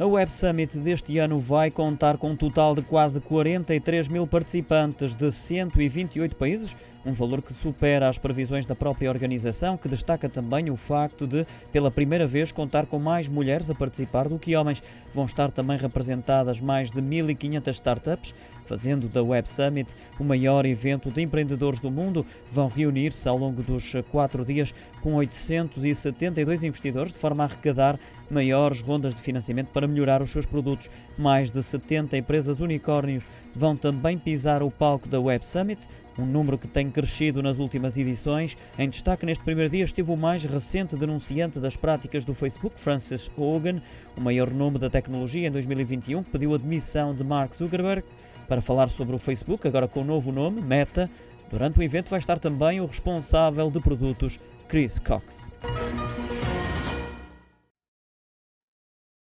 A Web Summit deste ano vai contar com um total de quase 43 mil participantes de 128 países, um valor que supera as previsões da própria organização, que destaca também o facto de, pela primeira vez, contar com mais mulheres a participar do que homens. Vão estar também representadas mais de 1.500 startups, fazendo da Web Summit o maior evento de empreendedores do mundo. Vão reunir-se ao longo dos quatro dias com 872 investidores, de forma a arrecadar maiores rondas de financiamento para melhorar os seus produtos. Mais de 70 empresas unicórnios vão também pisar o palco da Web Summit, um número que tem crescido nas últimas edições. Em destaque neste primeiro dia esteve o mais recente denunciante das práticas do Facebook, Francis Hogan, o maior nome da tecnologia em 2021, que pediu a demissão de Mark Zuckerberg para falar sobre o Facebook, agora com o novo nome, Meta. Durante o evento vai estar também o responsável de produtos, Chris Cox.